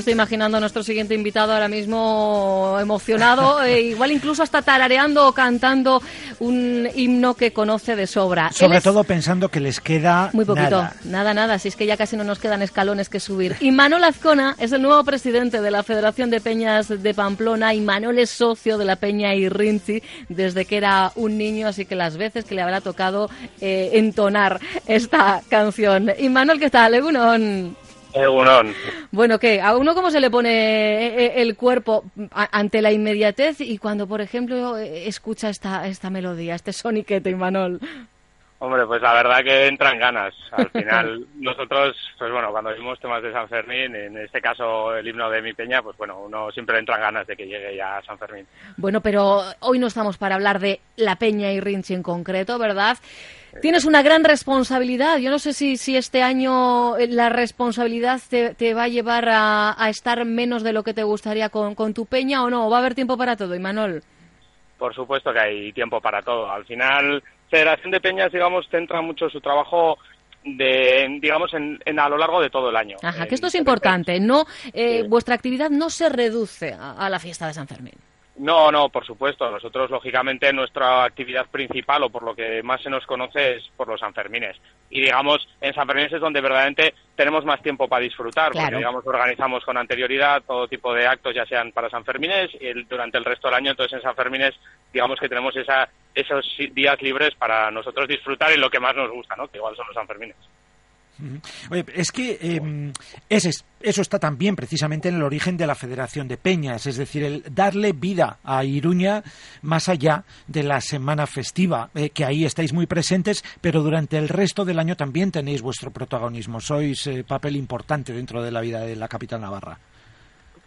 Me estoy imaginando a nuestro siguiente invitado ahora mismo emocionado, e igual incluso hasta tarareando o cantando un himno que conoce de sobra. Sobre todo pensando que les queda muy poquito, nada. nada, nada, si es que ya casi no nos quedan escalones que subir. Y Manuel Azcona es el nuevo presidente de la Federación de Peñas de Pamplona y Manuel es socio de la Peña Irrinchi desde que era un niño, así que las veces que le habrá tocado eh, entonar esta canción. Y Manuel, ¿qué tal? Egunon. Egunon. Bueno, ¿qué? ¿A uno cómo se le pone eh, eh, el cuerpo ante la inmediatez y cuando, por ejemplo, escucha esta, esta melodía, este soniquete, Imanol? Hombre, pues la verdad que entran ganas. Al final, nosotros, pues bueno, cuando vimos temas de San Fermín, en este caso el himno de mi peña, pues bueno, uno siempre le entran ganas de que llegue ya San Fermín. Bueno, pero hoy no estamos para hablar de la peña y Rinchi en concreto, ¿verdad? Tienes una gran responsabilidad. Yo no sé si, si este año la responsabilidad te, va a llevar a, estar menos de lo que te gustaría con, con tu peña o no. ¿Va a haber tiempo para todo, Imanol? Por supuesto que hay tiempo para todo. Al final, Federación de Peñas, digamos, centra mucho su trabajo de, digamos, en, a lo largo de todo el año. Ajá, que esto es importante, no, eh, vuestra actividad no se reduce a la fiesta de San Fermín. No, no, por supuesto. Nosotros, lógicamente, nuestra actividad principal o por lo que más se nos conoce es por los Sanfermines. Y, digamos, en Sanfermines es donde verdaderamente tenemos más tiempo para disfrutar, porque, digamos, organizamos con anterioridad todo tipo de actos, ya sean para Sanfermines y durante el resto del año. Entonces, en Sanfermines, digamos que tenemos esa, esos días libres para nosotros disfrutar y lo que más nos gusta, ¿no? Que igual son los Sanfermines. Oye, es que eh, eso está también precisamente en el origen de la Federación de Peñas, es decir, el darle vida a Iruña más allá de la semana festiva, eh, que ahí estáis muy presentes, pero durante el resto del año también tenéis vuestro protagonismo, sois eh, papel importante dentro de la vida de la capital navarra.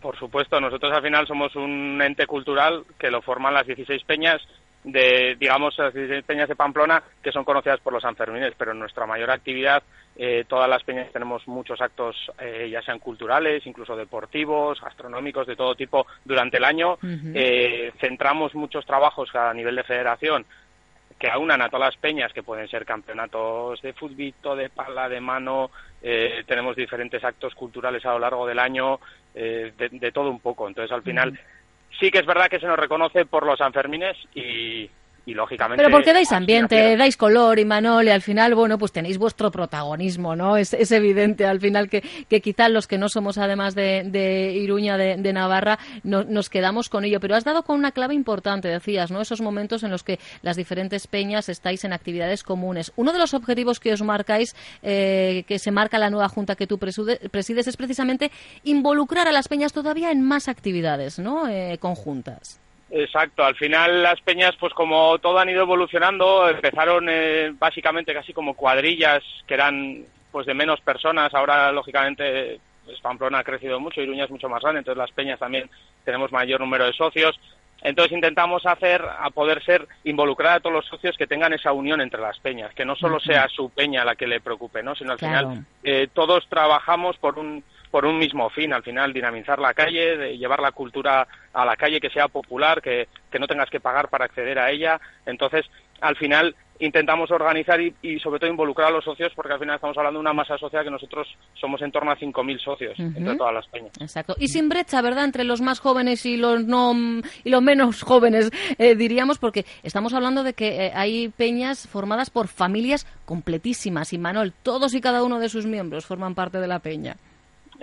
Por supuesto, nosotros al final somos un ente cultural que lo forman las 16 peñas de, digamos, las 16 peñas de Pamplona que son conocidas por los Sanfermines, pero nuestra mayor actividad eh, todas las peñas tenemos muchos actos, eh, ya sean culturales, incluso deportivos, gastronómicos, de todo tipo durante el año. Eh, centramos muchos trabajos a nivel de federación que aunan a todas las peñas, que pueden ser campeonatos de fútbol, de pala, de mano, tenemos diferentes actos culturales a lo largo del año, de, todo un poco. Entonces, al final, sí que es verdad que se nos reconoce por los Sanfermines y, y lógicamente... Pero porque dais ambiente, dais color y Manol y al final, bueno, pues tenéis vuestro protagonismo, ¿no? Es, es evidente al final que, que quizás los que no somos además de, de Iruña, de, de Navarra, no, nos quedamos con ello. Pero has dado con una clave importante, decías, ¿no? Esos momentos en los que las diferentes peñas estáis en actividades comunes. Uno de los objetivos que os marcáis, eh, que se marca la nueva junta que tú presides, es precisamente involucrar a las peñas todavía en más actividades, ¿no? Eh, conjuntas. Exacto, al final las peñas, pues como todo han ido evolucionando, empezaron eh, básicamente casi como cuadrillas que eran pues de menos personas, ahora lógicamente pues, Pamplona ha crecido mucho, Iruña es mucho más grande, entonces las peñas también tenemos mayor número de socios, entonces intentamos hacer, a poder ser, involucrar a todos los socios que tengan esa unión entre las peñas, que no solo sea su peña la que le preocupe, ¿no? sino al final eh, todos trabajamos por un por un mismo fin, al final dinamizar la calle, de llevar la cultura a la calle que sea popular, que, que no tengas que pagar para acceder a ella. Entonces, al final intentamos organizar y, sobre todo involucrar a los socios porque al final estamos hablando de una masa social que nosotros somos en torno a 5.000 socios entre todas las peñas. Exacto. Y sin brecha, ¿verdad? Entre los más jóvenes y los no y los menos jóvenes, eh, diríamos, porque estamos hablando de que eh, hay peñas formadas por familias completísimas y Manuel, todos y cada uno de sus miembros forman parte de la peña.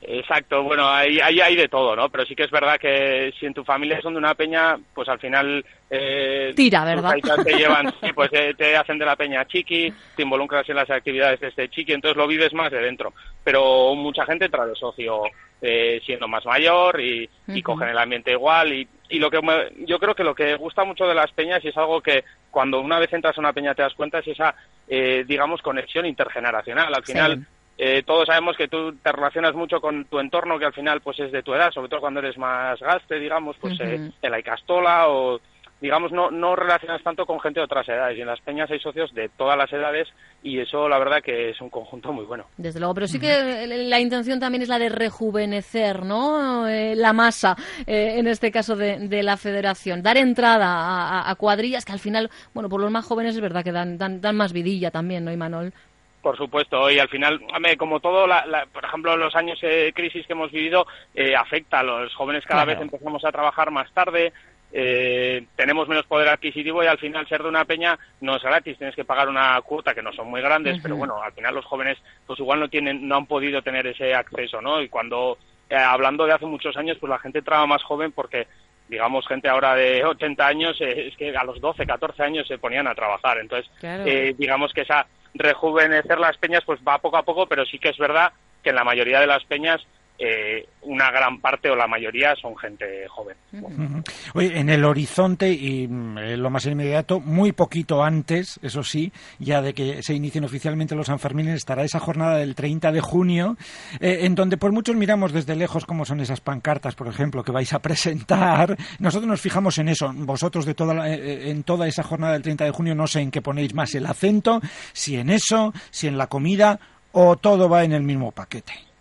Exacto, bueno, ahí, ahí hay de todo, ¿no? Pero sí que es verdad que si en tu familia son de una peña, pues al final... Eh, Tira, ¿verdad? Te llevan, sí, pues eh, te hacen de la peña chiqui, te involucras en las actividades de este chiqui, entonces lo vives más de dentro. Pero mucha gente entra de socio eh, siendo más mayor y, cogen el ambiente igual y, y lo que yo creo que lo que gusta mucho de las peñas y es algo que cuando una vez entras a una peña te das cuenta es esa, eh, digamos, conexión intergeneracional. Al final... Eh, todos sabemos que tú te relacionas mucho con tu entorno, que al final pues es de tu edad, sobre todo cuando eres más gaste, digamos, pues eh, en la Icastola o digamos, no, no relacionas tanto con gente de otras edades. Y en las peñas hay socios de todas las edades y eso, la verdad, que es un conjunto muy bueno. Desde luego, pero sí que la intención también es la de rejuvenecer, ¿no? Eh, la masa, en este caso de, la federación. Dar entrada a, cuadrillas que al final, bueno, por los más jóvenes es verdad que dan, dan, dan más vidilla también, ¿no, Imanol? Por supuesto, y al final, como todo, por ejemplo, los años de crisis que hemos vivido eh, afecta a los jóvenes. Cada vez empezamos a trabajar más tarde, eh, tenemos menos poder adquisitivo y al final ser de una peña no es gratis, tienes que pagar una cuota que no son muy grandes, pero bueno, al final los jóvenes pues igual no tienen, no han podido tener ese acceso, ¿no? Y cuando eh, hablando de hace muchos años, pues la gente entraba más joven porque digamos, gente ahora de 80 años, es que a los 12, 14 años se ponían a trabajar. Entonces, digamos que esa rejuvenecer las peñas pues va poco a poco, pero sí que es verdad que en la mayoría de las peñas eh, una gran parte o la mayoría son gente joven. en el horizonte y mm, lo más inmediato, muy poquito antes, eso sí, ya de que se inicien oficialmente los Sanfermines, estará esa jornada del 30 de junio, eh, en donde por muchos miramos desde lejos cómo son esas pancartas, por ejemplo, que vais a presentar. Nosotros nos fijamos en eso. Vosotros de toda eh, en toda esa jornada del 30 de junio no sé en qué ponéis más el acento, si en eso, si en la comida o todo va en el mismo paquete.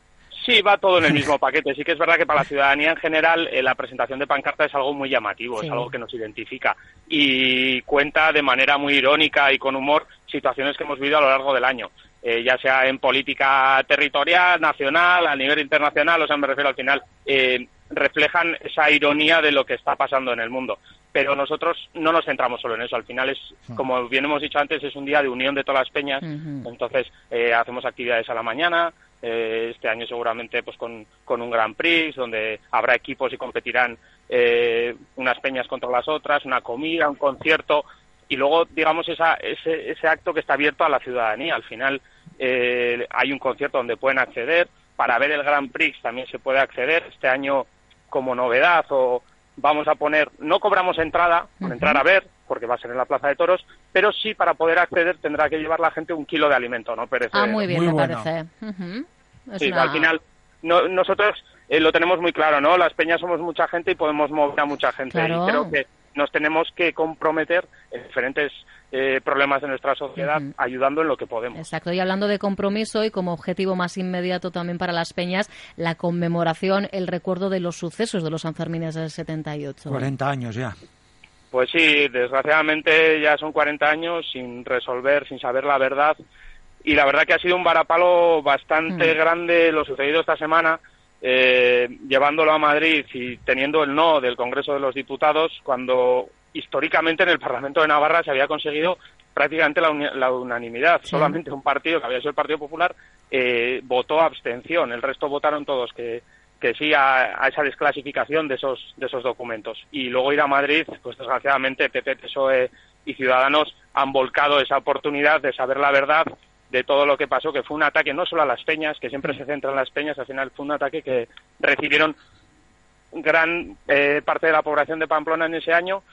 Sí, va todo en el mismo paquete. Sí que es verdad que para la ciudadanía en general eh, la presentación de pancarta es algo muy llamativo, es algo que nos identifica y cuenta de manera muy irónica y con humor situaciones que hemos vivido a lo largo del año. Eh, ya sea en política territorial, nacional, a nivel internacional, o sea, me refiero al final, eh, reflejan esa ironía de lo que está pasando en el mundo. Pero nosotros no nos centramos solo en eso. Al final es, como bien hemos dicho antes, es un día de unión de todas las peñas. Entonces, hacemos actividades a la mañana, eh, este año seguramente pues con, con, un Grand Prix donde habrá equipos y competirán eh, unas peñas contra las otras, una comida, un concierto y luego digamos esa, ese, ese acto que está abierto a la ciudadanía. Al final eh, hay un concierto donde pueden acceder. Para ver el Grand Prix también se puede acceder. Este año como novedad o vamos a poner, no cobramos entrada por entrar a ver, porque va a ser en la Plaza de Toros, pero sí para poder acceder tendrá que llevar la gente un kilo de alimento, no Ah, muy bien, me parece. Sí, al final nosotros eh, lo tenemos muy claro, ¿no? Las peñas somos mucha gente y podemos mover a mucha gente. Y creo que nos tenemos que comprometer en diferentes eh, problemas de nuestra sociedad, ayudando en lo que podemos. Exacto, y hablando de compromiso y como objetivo más inmediato también para las peñas, la conmemoración, el recuerdo de los sucesos de los Sanfermines del 78. 40 años ya. Pues sí, desgraciadamente ya son 40 años sin resolver, sin saber la verdad y la verdad que ha sido un varapalo bastante mm. grande lo sucedido esta semana, eh, llevándolo a Madrid y teniendo el no del Congreso de los Diputados, cuando históricamente en el Parlamento de Navarra se había conseguido prácticamente la, unanimidad. Solamente un partido, que había sido el Partido Popular, eh, votó abstención. El resto votaron todos que, que sí a, esa desclasificación de esos, de esos documentos. Y luego ir a Madrid, pues desgraciadamente PP, PSOE y Ciudadanos han volcado esa oportunidad de saber la verdad de todo lo que pasó, que fue un ataque no solo a las peñas, que siempre se centra en las peñas, al final fue un ataque que recibieron gran eh, parte de la población de Pamplona en ese año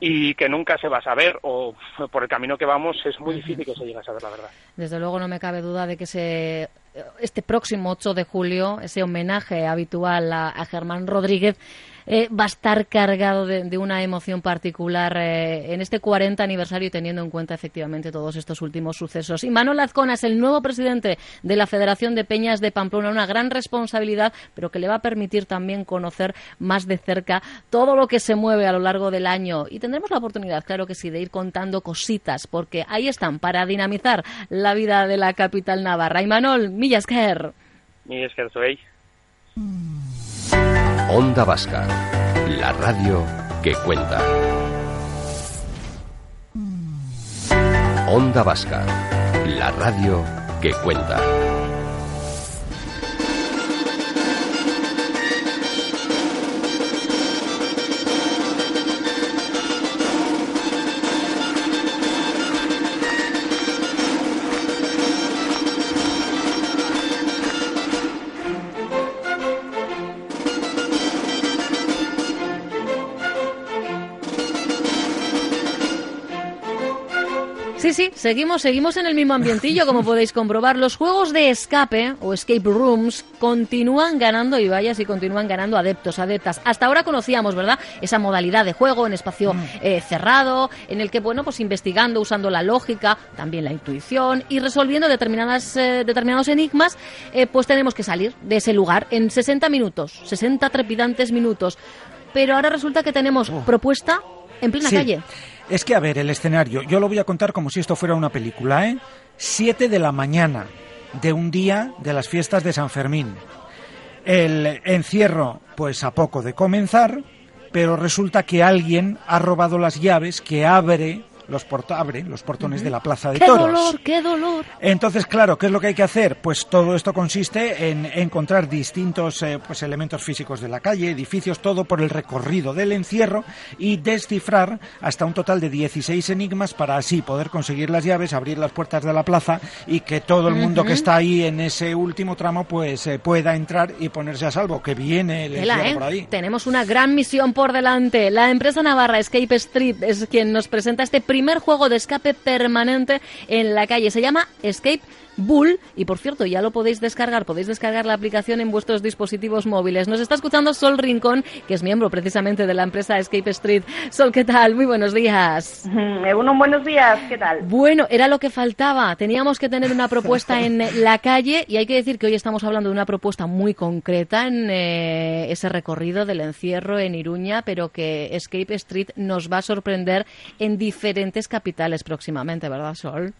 y que nunca se va a saber o por el camino que vamos es muy difícil que se llegue a saber la verdad. Desde luego no me cabe duda de que se, este próximo 8 de julio, ese homenaje habitual a Germán Rodríguez, eh, va a estar cargado de, una emoción particular eh, en este 40 aniversario teniendo en cuenta efectivamente todos estos últimos sucesos. Y Manuel Azcona es el nuevo presidente de la Federación de Peñas de Pamplona, una gran responsabilidad, pero que le va a permitir también conocer más de cerca todo lo que se mueve a lo largo del año. Y tendremos la oportunidad, claro que sí, de ir contando cositas, porque ahí están, para dinamizar la vida de la capital navarra. Y Manuel, Millasker. Millasker, soy. Onda Vasca, la radio que cuenta. Onda Vasca, la radio que cuenta. Sí, seguimos, seguimos en el mismo ambientillo, como podéis comprobar. Los juegos de escape o escape rooms continúan ganando, y vaya si continúan ganando adeptos, adeptas. Hasta ahora conocíamos, ¿verdad? Esa modalidad de juego en espacio mm. eh, cerrado, en el que, bueno, pues investigando, usando la lógica, también la intuición y resolviendo determinadas, eh, determinados enigmas, eh, pues tenemos que salir de ese lugar en 60 minutos, 60 trepidantes minutos. Pero ahora resulta que tenemos oh. propuesta en plena calle. Es que, a ver, el escenario, yo lo voy a contar como si esto fuera una película, ¿eh? 7 de la mañana de un día de las fiestas de San Fermín. El encierro, pues a poco de comenzar, pero resulta que alguien ha robado las llaves que abre los abren los portones de la Plaza de ¡Qué Toros. dolor, qué dolor! Entonces, claro, ¿qué es lo que hay que hacer? Pues todo esto consiste en encontrar distintos eh, pues, elementos físicos de la calle, edificios, todo por el recorrido del encierro y descifrar hasta un total de 16 enigmas para así poder conseguir las llaves, abrir las puertas de la plaza y que todo el mundo que está ahí en ese último tramo pues eh, pueda entrar y ponerse a salvo, que viene el encierro ¿eh? por ahí. Tenemos una gran misión por delante. La empresa navarra Escape Street es quien nos presenta este primer juego de escape permanente en la calle. Se llama Escape Bull y por cierto ya lo podéis descargar, podéis descargar la aplicación en vuestros dispositivos móviles. Nos está escuchando Sol Rincón, que es miembro precisamente de la empresa Escape Street. Sol, ¿qué tal? Muy buenos días. Unos buenos días, ¿qué tal? Bueno, era lo que faltaba. Teníamos que tener una propuesta en la calle y hay que decir que hoy estamos hablando de una propuesta muy concreta en eh, ese recorrido del encierro en Iruña, pero que Escape Street nos va a sorprender en diferentes capitales próximamente, ¿verdad, Sol?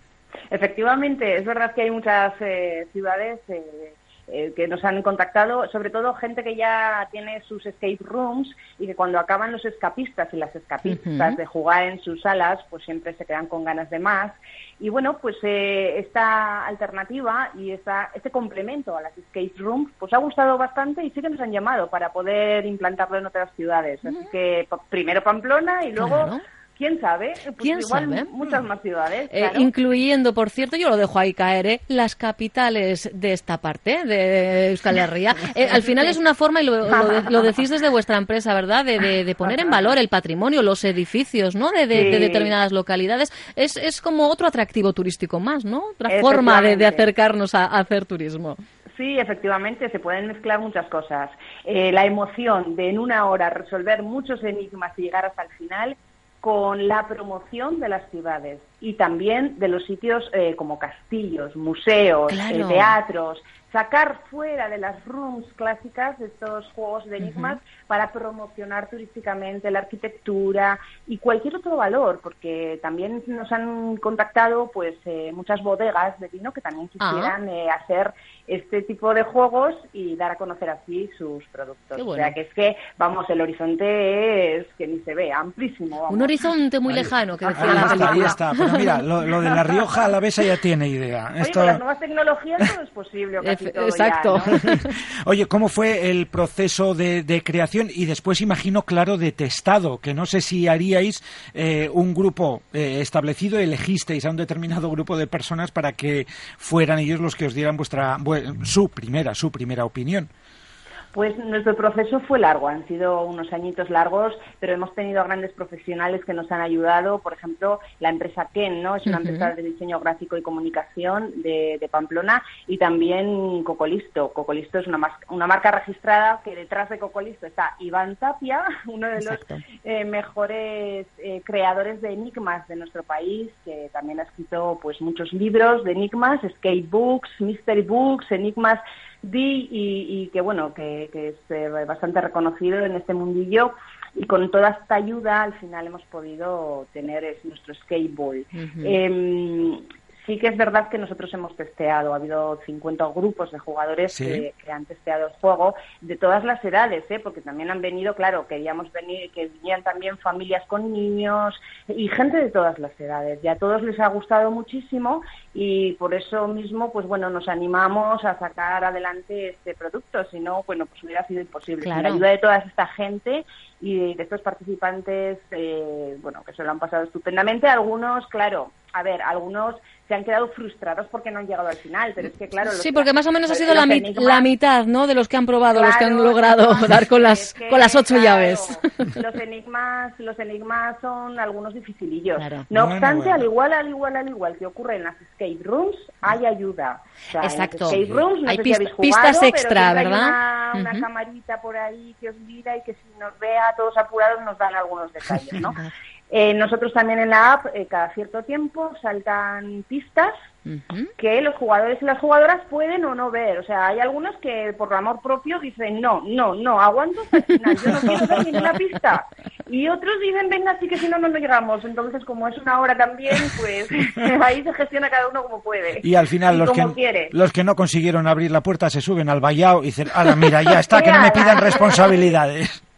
Efectivamente, es verdad que hay muchas eh, ciudades eh, eh, que nos han contactado, sobre todo gente que ya tiene sus escape rooms y que cuando acaban los escapistas y las escapistas de jugar en sus salas, pues siempre se quedan con ganas de más. Y bueno, pues esta alternativa y esta, este complemento a las escape rooms, pues ha gustado bastante y sí que nos han llamado para poder implantarlo en otras ciudades. Así que primero Pamplona y luego... Claro. ¿Quién sabe? Pues ¿Quién igual sabe? muchas más ciudades. Eh, claro. incluyendo, por cierto, yo lo dejo ahí caer, ¿eh? las capitales de esta parte, de Euskal Herria. Eh, al final es una forma, y lo, lo de- lo decís desde vuestra empresa, ¿verdad?, de, de- de poner en valor el patrimonio, los edificios, ¿no?, de, de- de Sí. determinadas localidades. Es, es como otro atractivo turístico más, ¿no? Otra forma de, acercarnos a, a hacer turismo. Sí, efectivamente, se pueden mezclar muchas cosas. Eh, la emoción de en una hora resolver muchos enigmas y llegar hasta el final con la promoción de las ciudades y también de los sitios eh, como castillos, museos, Claro. eh, teatros, sacar fuera de las rooms clásicas de estos juegos de enigmas para promocionar turísticamente la arquitectura y cualquier otro valor, porque también nos han contactado pues eh, muchas bodegas de vino que también Ah. quisieran eh, hacer este tipo de juegos y dar a conocer así sus productos. O sea que es que, vamos, el horizonte es que ni se ve, amplísimo. vamos. Un horizonte muy lejano, que decía Ahí la está, película. ahí está. Pero mira, lo, lo de La Rioja a la vez ya tiene idea. Oye, Esto- con las nuevas tecnologías todo es posible, todo exacto. ya, ¿no? Oye, ¿cómo fue el proceso de, de creación y después imagino, claro, de testado? Que no sé si haríais eh, un grupo eh, establecido, elegisteis a un determinado grupo de personas para que fueran ellos los que os dieran vuestra su primera su primera opinión. Pues nuestro proceso fue largo, han sido unos añitos largos, pero hemos tenido grandes profesionales que nos han ayudado. Por ejemplo, la empresa Ken, ¿no? Es una empresa de diseño gráfico y comunicación de, de Pamplona y también Cocolisto. Cocolisto es una, mas- una marca registrada que detrás de Cocolisto está Iván Tapia, uno de los eh, mejores eh, creadores de enigmas de nuestro país, que también ha escrito pues muchos libros de enigmas, escape books, mystery books, enigmas di y, y que bueno que, que es eh, bastante reconocido en este mundillo y con toda esta ayuda al final hemos podido tener es, nuestro. Ujú. Em, Sí que es verdad que nosotros hemos testeado, ha habido 50 grupos de jugadores Sí. que, que han testeado el juego de todas las edades, ¿eh? porque también han venido, claro, queríamos venir, que vinieran también familias con niños y gente de todas las edades. Y a todos les ha gustado muchísimo y por eso mismo, pues bueno, nos animamos a sacar adelante este producto, si no, bueno, pues hubiera sido imposible. Sin Claro. la ayuda de toda esta gente y de estos participantes, eh, bueno, que se lo han pasado estupendamente. Algunos, claro, a ver, algunos se han quedado frustrados porque no han llegado al final, pero es que, claro... los Sí, que- porque más o menos ha sido la, mi- enigmas- la mitad, ¿no? De los que han probado, los que han Claro, logrado no, dar con las que, con las ocho claro, llaves. Los enigmas, los enigmas son algunos dificilillos. Claro. No Bueno, obstante, bueno. al igual, al igual, al igual que ocurre en las escape rooms, hay ayuda. O sea, en las Exacto. escape rooms, no Hay sé si jugado, pistas pero extra, hay ¿verdad? Una, una Ujú. camarita por ahí que os mira y que si nos ve a todos apurados nos dan algunos detalles, ¿no? Eh, nosotros también en la app, eh, cada cierto tiempo, saltan pistas que los jugadores y las jugadoras pueden o no ver. O sea, hay algunos que por amor propio dicen, no, no, no, aguanto hasta el final, yo no quiero ver ninguna pista. Y otros dicen, venga, sí que si no, no, no llegamos. Entonces, como es una hora también, pues ahí se gestiona cada uno como puede. Y al final, los, que, los que no consiguieron abrir la puerta se suben al vallado y dicen, ahora mira, ya está, que no me pidan responsabilidades.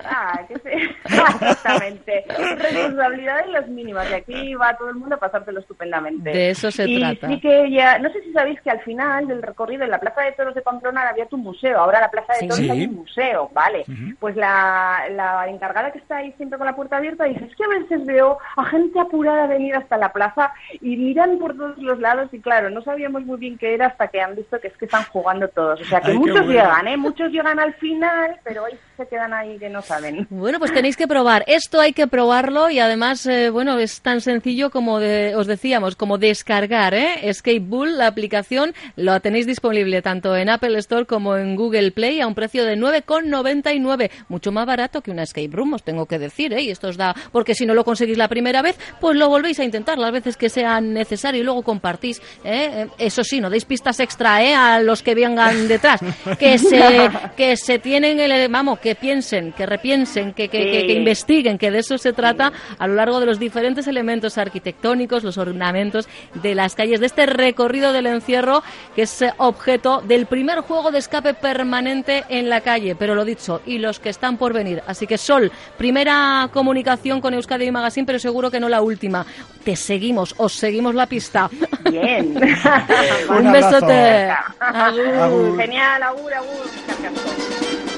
Sí. Exactamente. Responsabilidades las mínimas. Y aquí va todo el mundo a pasárselo estupendamente. De eso se y trata. Sí que ya, no sé si sabéis que al final del recorrido en la Plaza de Toros de Pamplona había tu museo. Ahora la Plaza de Toros hay un museo, ¿vale? Pues la, la encargada que está ahí siempre con la puerta abierta dice, es que a veces veo a gente apurada a venir hasta la plaza y miran por todos los lados y claro, no sabíamos muy bien qué era hasta que han visto que es que están jugando todos. O sea que muchos llegan, ¿eh? Muchos llegan al final, pero ahí se quedan ahí que no saben. Bueno, pues tenéis que probar. Esto hay que probarlo y además, eh, bueno, es tan sencillo como de, os decíamos, como descargar, ¿eh? Escape Bull, la aplicación, lo tenéis disponible tanto en Apple Store como en Google Play a un precio de 9,99. Mucho más barato que una Escape Room, os tengo que decir, ¿eh? Y esto os da, porque si no lo conseguís la primera vez, pues lo volvéis a intentar las veces que sea necesario y luego compartís, ¿eh? Eso sí, no deis pistas extra, ¿eh? A los que vengan detrás. Que se, que se tienen el, vamos, que piensen, que repiensen, que, que, que, que investiguen, que de eso se trata a lo largo de los diferentes elementos arquitectónicos, los ornamentos de las calles, de este recorrido del encierro, que es objeto del primer juego de escape permanente en la calle. Pero lo dicho, y los que están por venir. Así que Sol, primera comunicación con Euskadi Magazine, pero seguro que no la última. Te seguimos, os seguimos la pista. Bien. Un besote. Agur. Genial, agur, agur.